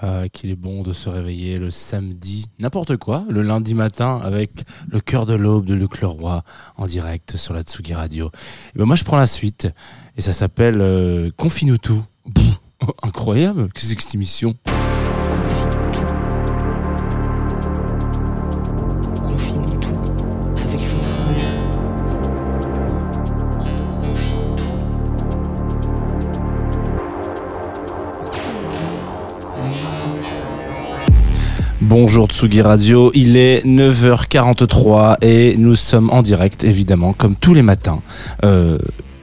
Ah, qu'il est bon de se réveiller le samedi, n'importe quoi, le lundi matin avec le cœur de l'aube de Luc Leroy en direct sur la Tsugi Radio. Et ben moi je prends la suite et ça s'appelle euh, Confine-nous tout. Incroyable, qu'est-ce que cette émission? Bonjour Tsugi Radio, il est 9h43 et nous sommes en direct évidemment comme tous les matins. euh,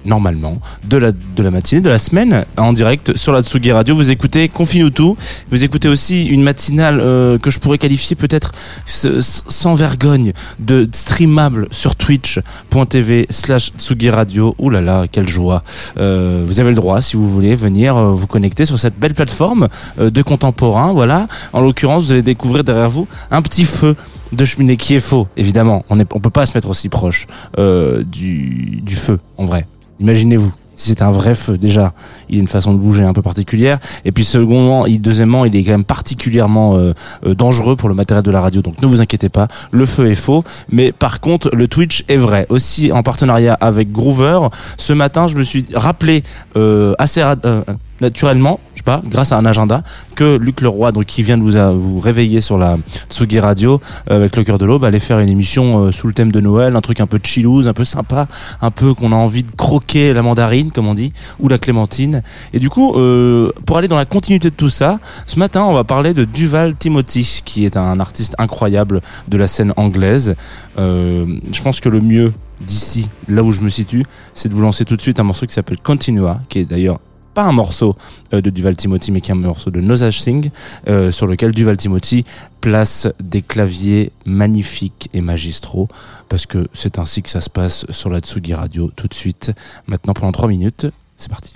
Normalement, de la, de la matinée, de la semaine, en direct sur la Tsugi Radio. Vous écoutez Confine tout. Vous écoutez aussi une matinale euh, que je pourrais qualifier peut-être sans vergogne de streamable sur twitch.tv slash Tsugi Radio. Ouh là là, quelle joie. Euh, vous avez le droit, si vous voulez, venir euh, vous connecter sur cette belle plateforme euh, de contemporains. Voilà. En l'occurrence, vous allez découvrir derrière vous un petit feu de cheminée qui est faux, évidemment. On est, on peut pas se mettre aussi proche euh, du, du feu, en vrai. Imaginez-vous. Si c'est un vrai feu, déjà, il a une façon de bouger un peu particulière. Et puis, secondement, il, deuxièmement, il est quand même particulièrement euh, euh, dangereux pour le matériel de la radio. Donc, ne vous inquiétez pas, le feu est faux. Mais par contre, le Twitch est vrai. Aussi, en partenariat avec Groover, ce matin, je me suis rappelé euh, assez euh, naturellement, je sais pas, grâce à un agenda, que Luc Leroy, donc qui vient de vous, vous réveiller sur la Tsugi Radio euh, avec le cœur de l'aube, allait faire une émission euh, sous le thème de Noël, un truc un peu chillouse, un peu sympa, un peu qu'on a envie de croquer la mandarine, comme on dit, ou la clémentine. Et du coup, euh, pour aller dans la continuité de tout ça, ce matin, on va parler de Duval Timothy, qui est un artiste incroyable de la scène anglaise. Je pense que le mieux d'ici, là où je me situe, c'est de vous lancer tout de suite un morceau qui s'appelle Continua, qui est d'ailleurs pas un morceau euh, de Duval Timothy, mais qui est un morceau de Nosage Singh, euh, sur lequel Duval Timothy place des claviers magnifiques et magistraux, parce que c'est ainsi que ça se passe sur la Tsugi Radio tout de suite. Maintenant, pendant 3 minutes, c'est parti.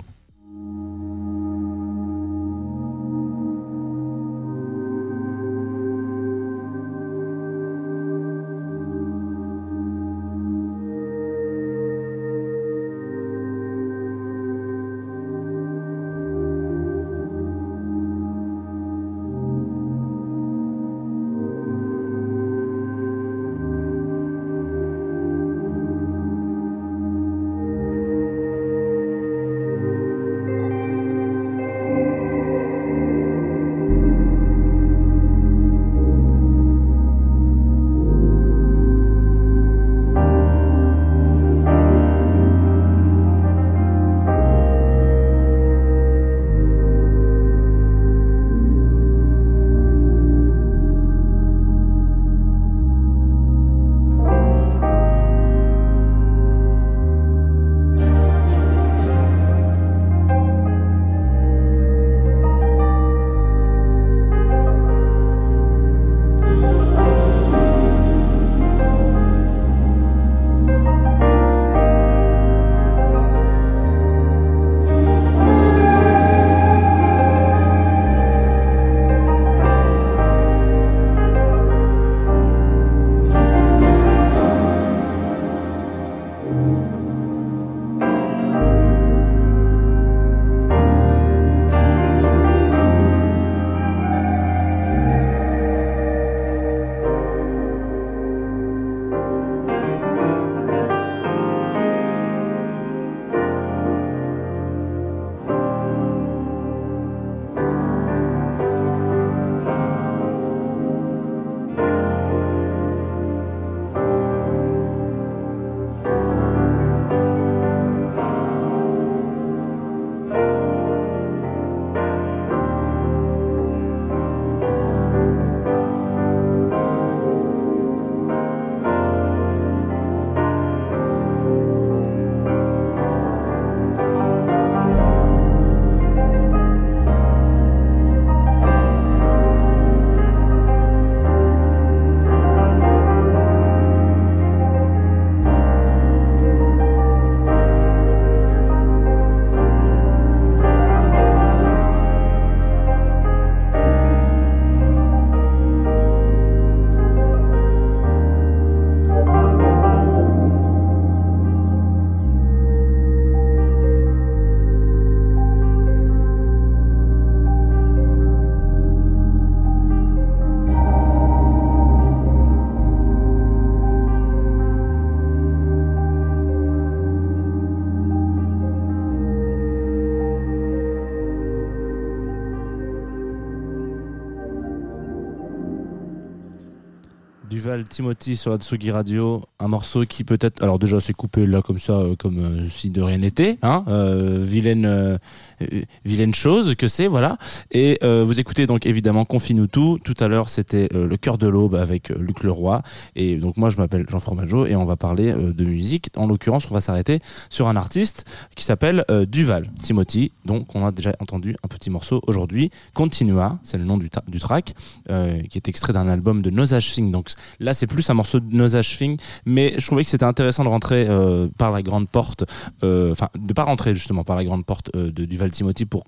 Duval Timothy sur la Tsugi Radio, un morceau qui peut-être, alors déjà c'est coupé là comme ça, euh, comme euh, si de rien n'était, hein, euh, vilaine, chose que c'est, voilà. Et vous écoutez donc évidemment Confine-nous tout. Tout à l'heure c'était le cœur de l'aube avec Luc Leroy. Et donc moi je m'appelle Jean Fromageau et on va parler de musique. En l'occurrence, on va s'arrêter sur un artiste qui s'appelle Duval Timothy. Donc on a déjà entendu un petit morceau aujourd'hui. Continua, c'est le nom du, du track, qui est extrait d'un album de Nosage Thing. Donc là c'est plus un morceau de Nosage Thing, mais je trouvais que c'était intéressant de rentrer euh, par la grande porte, euh, enfin de pas rentrer justement par la grande porte euh, de Duval Timothy pour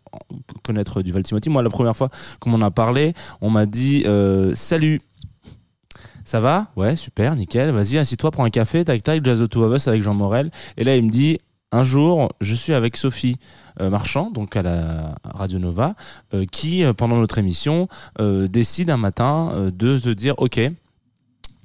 connaître Duval Timothy. Moi la première fois qu'on m'en a parlé, on m'a dit euh, salut. Ça va? Ouais, super, nickel. Vas-y, assis-toi, prends un café, tac tac, Jazz the Two of Us avec Jean Morel. Et là, il me dit, un jour, je suis avec Sophie euh, Marchand, donc à la Radio Nova, euh, qui, euh, pendant notre émission, euh, décide un matin euh, de se dire, ok,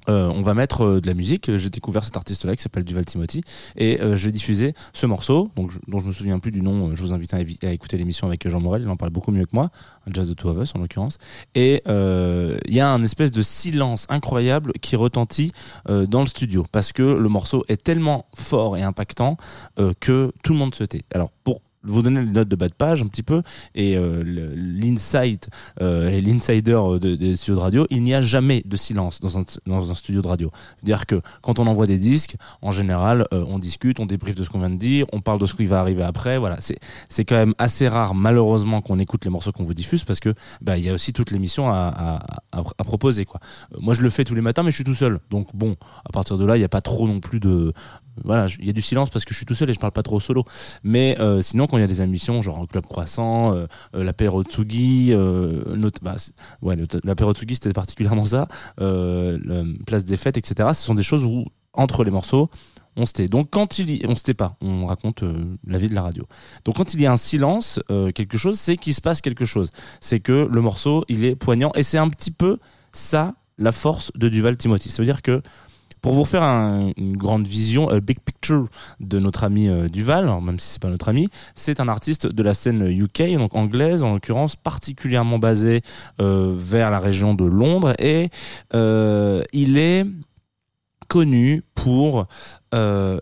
euh, on va mettre euh, de la musique. J'ai découvert cet artiste-là qui s'appelle Duval Timothy et euh, je vais diffuser ce morceau, donc je- dont je me souviens plus du nom. Je vous invite à, écouter l'émission avec Jean Morel. Il en parle beaucoup mieux que moi, un jazz de Two of Us en l'occurrence. Et il y a un espèce de silence incroyable qui retentit dans le studio parce que le morceau est tellement fort et impactant que tout le monde se tait. Alors pour vous donner les notes de bas de page un petit peu et euh, l'insight euh, et l'insider de- des studios de radio, il n'y a jamais de silence dans un, studio de radio. C'est-à-dire que quand on envoie des disques, en général, euh, on discute, on débriefe de ce qu'on vient de dire, on parle de ce qui va arriver après. Voilà, c'est c'est quand même assez rare, malheureusement, qu'on écoute les morceaux qu'on vous diffuse parce que bah il y a aussi toute l'émission à, à, proposer quoi. Euh, moi, je le fais tous les matins, mais je suis tout seul. Donc bon, à partir de là, il n'y a pas trop non plus de voilà, il y a du silence parce que je suis tout seul et je parle pas trop solo. Mais euh, sinon, quand il y a des émissions genre Club Croissant, euh, euh, l'apéro Tsugi, euh, notre- bah, ouais, l'apéro Tsugi c'était particulièrement ça, euh, Place des Fêtes, etc. Ce sont des choses où entre les morceaux, on se tait. Donc quand il y... on se tait pas, on raconte la vie de la radio. Donc quand il y a un silence, quelque chose, c'est qu'il se passe quelque chose. C'est que le morceau, il est poignant et c'est un petit peu ça la force de Duval Timothy. Ça veut dire que pour vous faire un- une grande vision, a big picture de notre ami euh, Duval, même si c'est pas notre ami, c'est un artiste de la scène UK, donc anglaise en l'occurrence, particulièrement basé euh, vers la région de Londres, et euh, il est connu pour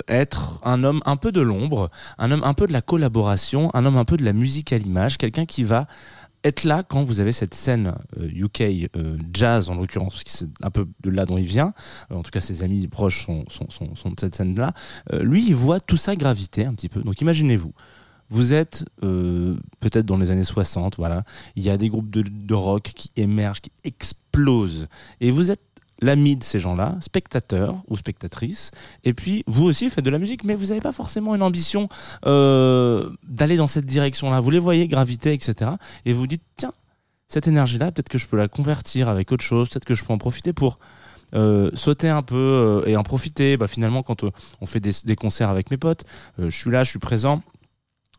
être un homme un peu de l'ombre, un homme un peu de la collaboration, un homme un peu de la musique à l'image, quelqu'un qui va être là quand vous avez cette scène euh, UK euh, jazz en l'occurrence parce que c'est un peu de là dont il vient. Euh, en tout cas ses amis proches sont, sont, sont, de cette scène là lui il voit tout ça graviter un petit peu. Donc imaginez-vous. Vous êtes euh, peut-être dans les années 60 voilà. Il y a des groupes de, de rock qui émergent qui explosent. Et vous êtes l'ami de ces gens-là, spectateur ou spectatrice, et puis vous aussi faites de la musique, mais vous n'avez pas forcément une ambition euh, d'aller dans cette direction-là. Vous les voyez graviter, etc. Et vous dites, tiens, cette énergie-là, peut-être que je peux la convertir avec autre chose, peut-être que je peux en profiter pour euh, sauter un peu euh, et en profiter. Bah, finalement, quand on fait des, concerts avec mes potes, je suis là, je suis présent.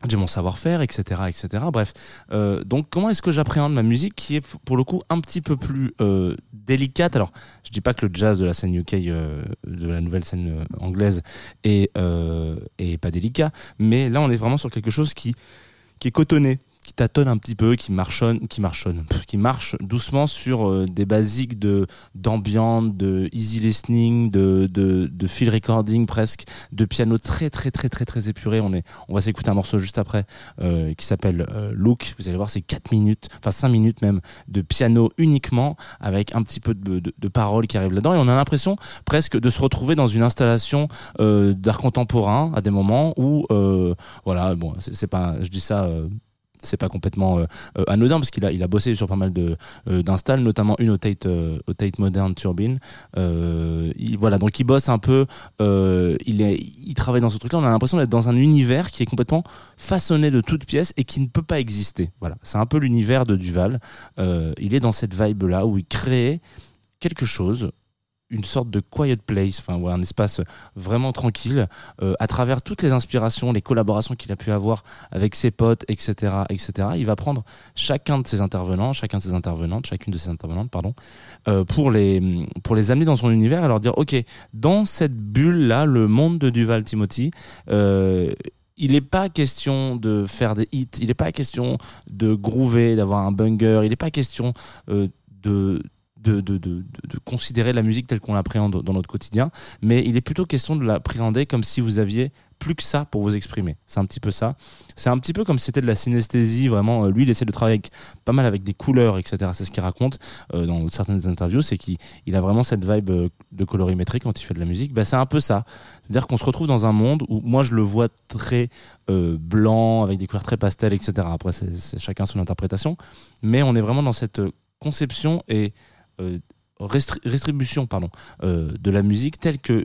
J'ai mon savoir-faire, etc., etc. Bref, euh, donc comment est-ce que j'appréhende ma musique qui est pour le coup un petit peu plus euh, délicate? Alors, je dis pas que le jazz de la scène UK, euh, de la nouvelle scène euh, anglaise, est, euh, est pas délicat, mais là on est vraiment sur quelque chose qui qui est cotonné, qui tâtonne un petit peu, qui marchonne, qui marchonne, qui marche doucement sur euh, des basiques de d'ambiance, de easy listening, de, de de field recording presque, de piano très très très très très épuré. On est, on va s'écouter un morceau juste après euh, qui s'appelle euh, Look. Vous allez voir, c'est 4 minutes, enfin 5 minutes même de piano uniquement avec un petit peu de, de, de paroles qui arrivent là-dedans et on a l'impression presque de se retrouver dans une installation euh, d'art contemporain à des moments où voilà bon c'est pas je dis ça c'est pas complètement euh, euh, anodin parce qu'il a il a bossé sur pas mal de euh, notamment une au Tate Modern Turbine. Il, voilà donc il bosse un peu il est il travaille dans ce truc là on a l'impression d'être dans un univers qui est complètement façonné de toutes pièces et qui ne peut pas exister. Voilà c'est un peu l'univers de Duval. Il est dans cette vibe là où il crée quelque chose une sorte de quiet place, enfin ouais, un espace vraiment tranquille, euh, à travers toutes les inspirations, les collaborations qu'il a pu avoir avec ses potes, etc., etc. Il va prendre chacun de ses intervenants, chacun de ses intervenantes, chacune de ses intervenantes, pardon, euh, pour les pour les amener dans son univers et leur dire, ok, dans cette bulle là, le monde de Duval Timothy. Euh, il n'est pas question de faire des hits, il n'est pas question de groover, d'avoir un banger, il n'est pas question de de, de, de, de considérer la musique telle qu'on l'appréhende dans notre quotidien, mais il est plutôt question de l'appréhender comme si vous aviez plus que ça pour vous exprimer. C'est un petit peu ça. C'est un petit peu comme si c'était de la synesthésie, vraiment. Euh, lui, il essaie de travailler pas mal avec des couleurs, etc. C'est ce qu'il raconte euh, dans certaines interviews, c'est qu'il a vraiment cette vibe euh, de colorimétrie quand il fait de la musique. Bah, c'est un peu ça. C'est-à-dire qu'on se retrouve dans un monde où moi, je le vois très blanc, avec des couleurs très pastel, etc. Après, c'est chacun son interprétation. Mais on est vraiment dans cette conception et euh, restribution pardon, euh, de la musique telle que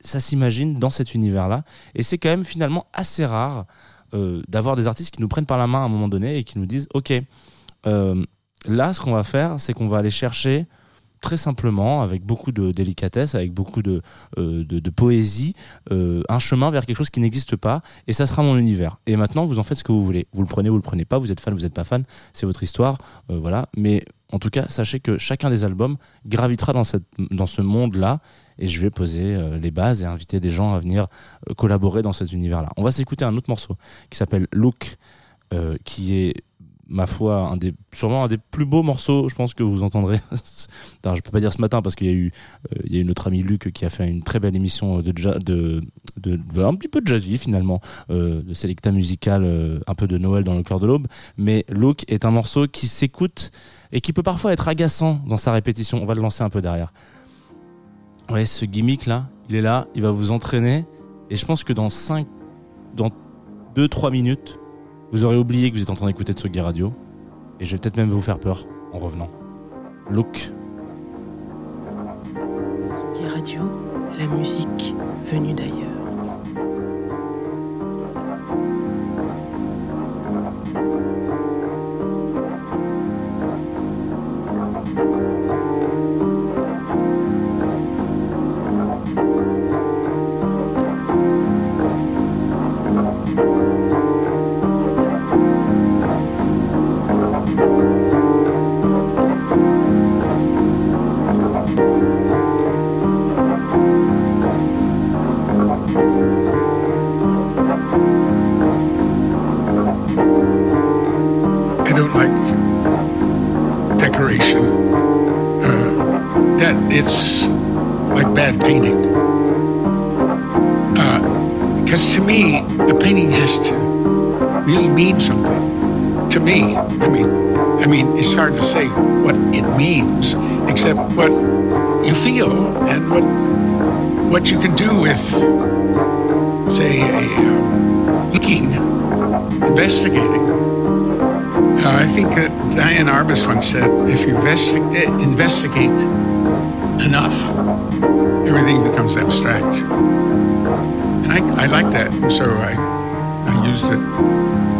ça s'imagine dans cet univers-là. Et c'est quand même finalement assez rare euh, d'avoir des artistes qui nous prennent par la main à un moment donné et qui nous disent, OK, là, ce qu'on va faire, c'est qu'on va aller chercher très simplement, avec beaucoup de délicatesse, avec beaucoup de, euh, de, poésie, euh, un chemin vers quelque chose qui n'existe pas, et ça sera mon univers. Et maintenant, vous en faites ce que vous voulez. Vous le prenez, vous le prenez pas, vous êtes fan, vous n'êtes pas fan, c'est votre histoire, euh, voilà. Mais en tout cas, sachez que chacun des albums gravitera dans, cette, dans ce monde-là, et je vais poser les bases et inviter des gens à venir collaborer dans cet univers-là. On va s'écouter un autre morceau qui s'appelle Look, qui est ma foi, un des, sûrement un des plus beaux morceaux, je pense que vous entendrez. Alors, je peux pas dire ce matin parce qu'il y a eu, euh, il y a eu notre ami Luc qui a fait une très belle émission de, de, de, un petit peu de jazzy finalement, euh, de Selecta musical, euh, un peu de Noël dans le cœur de l'aube. Mais Look est un morceau qui s'écoute et qui peut parfois être agaçant dans sa répétition. On va le lancer un peu derrière. Ouais, ce gimmick là, il est là, il va vous entraîner. Et je pense que dans 5, dans 2-3 minutes, vous aurez oublié que vous êtes en train d'écouter Tsugi Radio. Et je vais peut-être même vous faire peur en revenant. Look. Radio, la musique venue d'ailleurs. it's like bad painting. Because uh, to me, the painting has to really mean something. To me, I mean, I mean, it's hard to say what it means, except what you feel and what what you can do with, say, a, um, looking, investigating. Uh, I think that Diane Arbus once said, if you investigate enough, everything becomes abstract. And I, I like that, so I, I used it.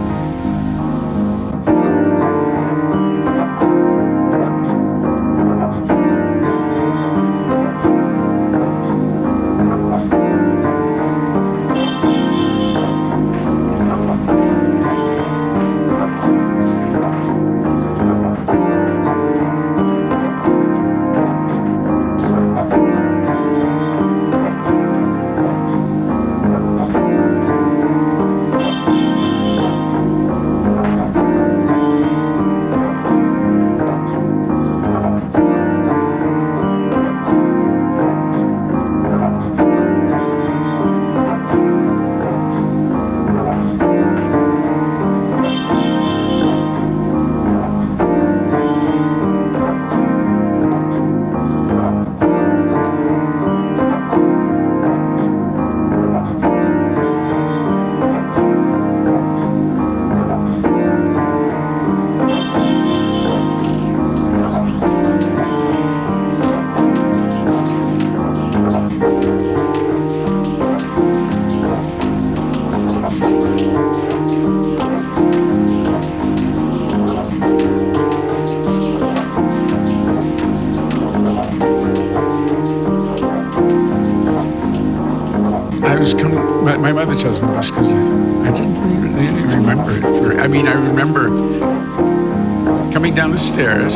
Stairs,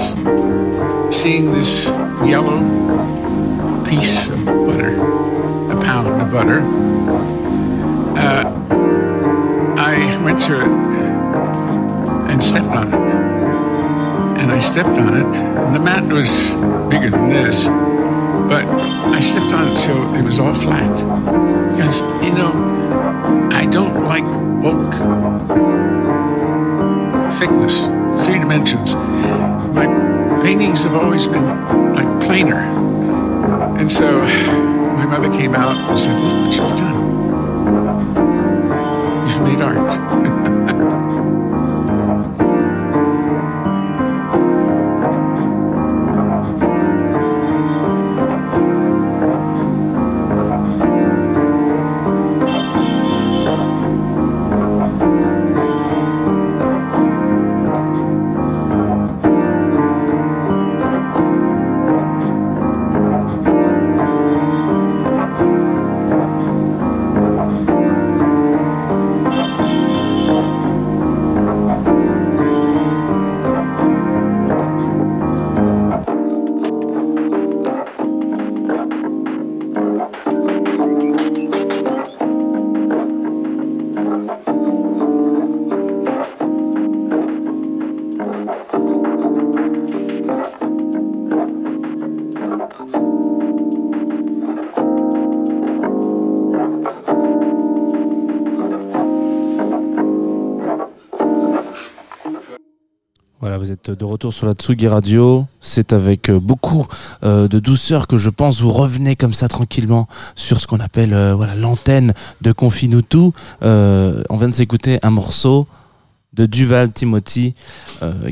seeing this yellow piece of butter, a pound of butter. Uh, I went to it and stepped on it. and I stepped on it. And the mat was bigger than this, but I stepped on it so it was all flat. Because, you know, I don't like bulk, thickness, three dimensions. My paintings have always been like planar. And so my mother came out and said, Look what you've done. You've made art. Voilà, vous êtes de retour sur la Tsugi Radio. C'est avec euh, beaucoup euh, de douceur que je pense vous revenez comme ça tranquillement sur ce qu'on appelle euh, voilà l'antenne de Confinutu. Euh, on vient de s'écouter un morceau de Duval Timothy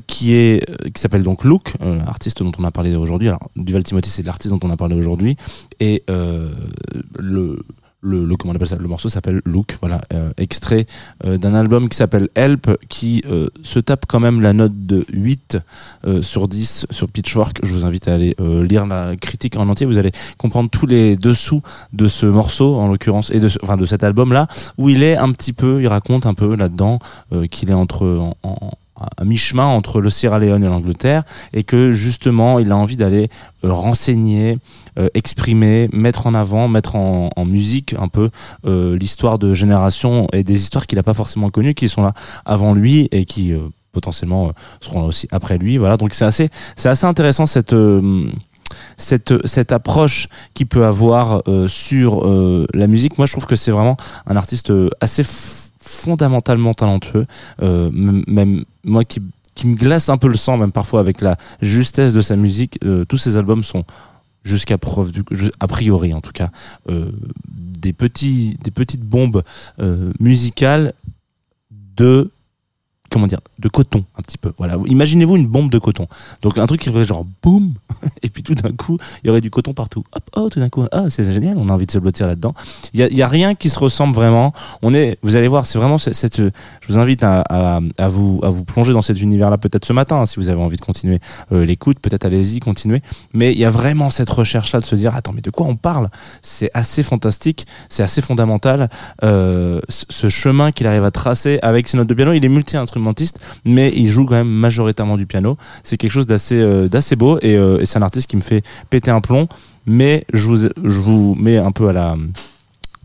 qui est qui s'appelle donc Luke, euh, artiste dont on a parlé aujourd'hui. Alors Duval Timothy c'est l'artiste dont on a parlé aujourd'hui et le le, le comment le morceau s'appelle Look voilà euh, extrait euh, d'un album qui s'appelle Help qui euh, se tape quand même la note de 8 euh, sur 10 sur Pitchfork. Je vous invite à aller lire la critique en entier. Vous allez comprendre tous les dessous de ce morceau en l'occurrence et de enfin de cet album là où il est un petit peu il raconte un peu là-dedans qu'il est entre en, en- à mi-chemin entre le Sierra Leone et l'Angleterre et que justement il a envie d'aller euh, renseigner, euh, exprimer, mettre en avant, mettre en, musique un peu euh, l'histoire de générations et des histoires qu'il n'a pas forcément connues qui sont là avant lui et qui potentiellement seront là aussi après lui. Voilà. Donc c'est assez c'est assez intéressant cette cette, cette approche qu'il peut avoir sur la musique, moi je trouve que c'est vraiment un artiste assez fondamentalement talentueux, euh, même moi qui, qui me glace un peu le sang, même parfois avec la justesse de sa musique, euh, tous ses albums sont jusqu'à preuve du a priori en tout cas euh, des petits des petites bombes euh, musicales de comment dire de coton un petit peu voilà. Imaginez-vous une bombe de coton. Donc un truc qui ferait genre boum et puis tout d'un coup il y aurait du coton partout. Hop oh tout d'un coup ah c'est génial on a envie de se blottir là-dedans. Il y a, rien qui se ressemble vraiment. On est vous allez voir c'est vraiment cette, je vous invite à, à, vous à vous plonger dans cet univers là peut-être ce matin hein, si vous avez envie de continuer euh, l'écoute peut-être allez-y continuez. Mais il y a vraiment cette recherche là de se dire attends mais de quoi on parle? C'est assez fantastique c'est assez fondamental euh, ce chemin qu'il arrive à tracer avec ses notes de piano. Il est mais il joue quand même majoritairement du piano c'est quelque chose d'assez euh, beau et, euh, et c'est un artiste qui me fait péter un plomb mais je vous je vous mets un peu à la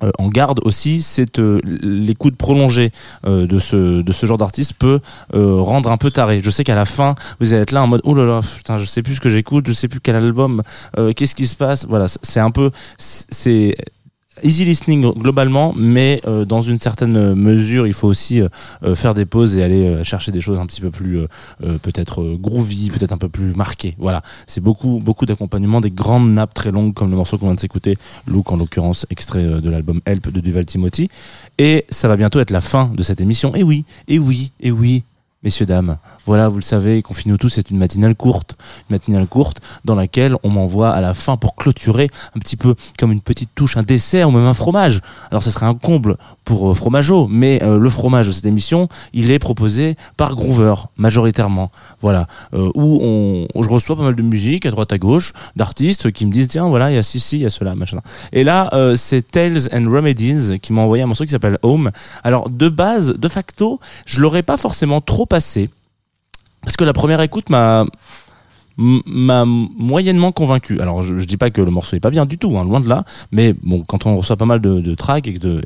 euh, en garde aussi, c'est euh, l'écoute prolongée euh, de ce de ce genre d'artiste peut rendre un peu taré. Je sais qu'à la fin, vous allez être là en mode oh là là, je sais plus ce que j'écoute, je sais plus quel album, qu'est-ce qui se passe. Voilà, c'est un peu c'est easy listening globalement, mais euh, dans une certaine mesure, il faut aussi euh, euh, faire des pauses et aller euh, chercher des choses un petit peu plus euh, euh, peut-être euh, groovy, peut-être un peu plus marquées. Voilà, c'est beaucoup beaucoup d'accompagnement, des grandes nappes très longues comme le morceau qu'on vient de s'écouter, Look en l'occurrence, extrait euh, de l'album Help de Duval Timothy. Et ça va bientôt être la fin de cette émission. Et oui, et oui, et oui. Messieurs, dames, voilà, vous le savez, Confine-nous tous, c'est une matinale courte. Une matinale courte dans laquelle on m'envoie à la fin pour clôturer un petit peu comme une petite touche, un dessert ou même un fromage. Alors, ce serait un comble pour euh, Fromageau, mais euh, le fromage de cette émission, il est proposé par Groover, majoritairement. Voilà, euh, où on, où je reçois pas mal de musique à droite à gauche, d'artistes qui me disent, tiens, voilà, il y a ceci, il y a cela, machin. Et là, euh, c'est Tales and Remedies qui m'a envoyé un morceau qui s'appelle Home. Alors, de base, de facto, je l'aurais pas forcément trop Parce que la première écoute m'a m'a moyennement convaincu. Alors je, je dis pas que le morceau est pas bien du tout, hein, loin de là. Mais bon, quand on reçoit pas mal de, de tracks et de,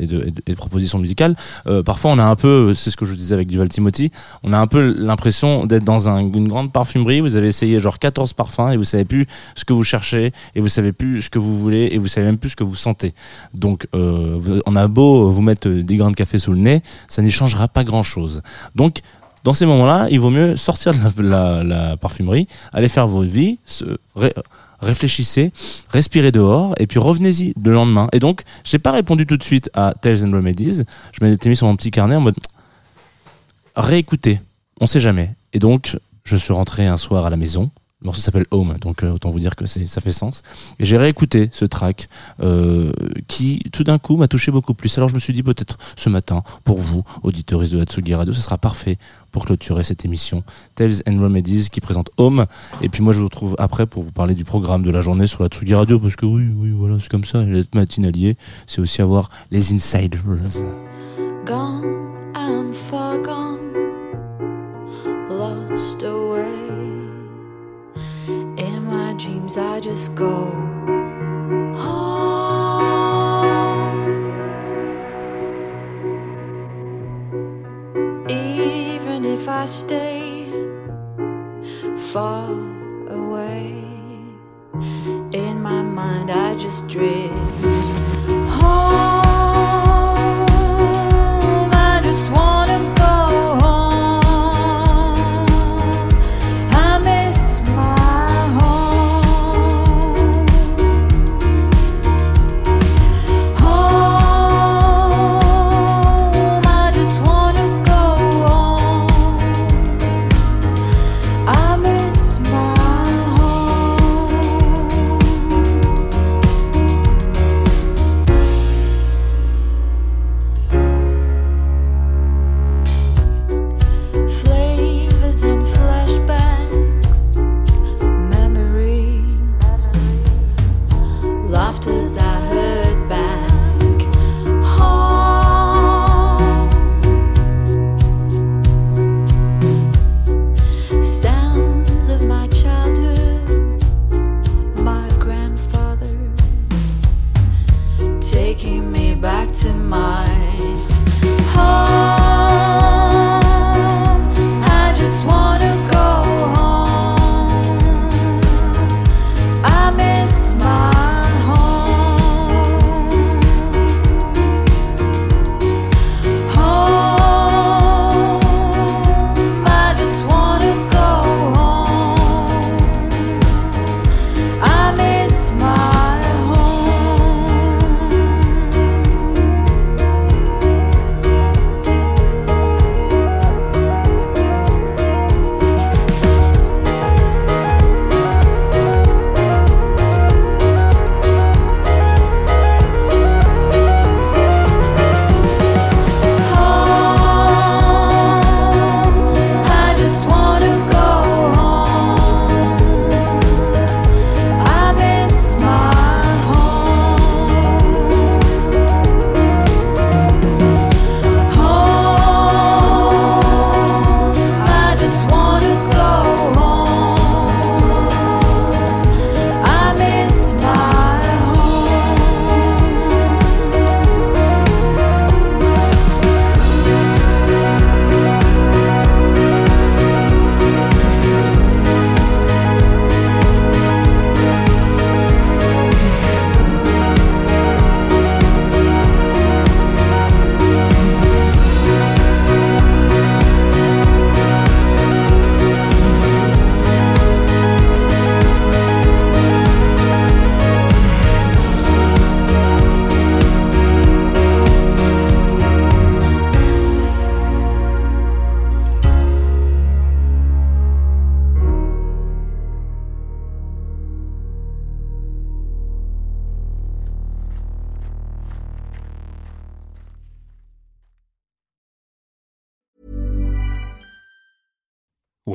propositions musicales, euh, parfois on a un peu, c'est ce que je disais avec Duval Timothy, on a un peu l'impression d'être dans un- une grande parfumerie. Vous avez essayé genre 14 parfums et vous savez plus ce que vous cherchez et vous savez plus ce que vous voulez et vous savez même plus ce que vous sentez. Donc euh, on a beau vous mettre des grains de café sous le nez, ça n'y changera pas grand chose. Donc dans ces moments-là, il vaut mieux sortir de la, parfumerie, aller faire votre vie, se, ré- réfléchissez, respirez dehors, et puis revenez-y le lendemain. Et donc, j'ai pas répondu tout de suite à Tales and Remedies. Je m'étais mis sur mon petit carnet en mode réécouter. On sait jamais. Et donc, je suis rentré un soir à la maison. Le morceau s'appelle Home, donc euh, autant vous dire que ça fait sens. Et j'ai réécouté ce track euh, qui, tout d'un coup, m'a touché beaucoup plus. Alors je me suis dit peut-être ce matin, pour vous, auditeuristes de Hatsugi Radio, ce sera parfait pour clôturer cette émission Tales and Remedies qui présente Home. Et puis moi, je vous retrouve après pour vous parler du programme de la journée sur la Tsugi Radio, parce que oui, oui, voilà, c'est comme ça. Être matinalier, c'est aussi avoir les insiders. Gone, I'm far gone, lost away. I just go home. Even if I stay far away, in my mind, I just drift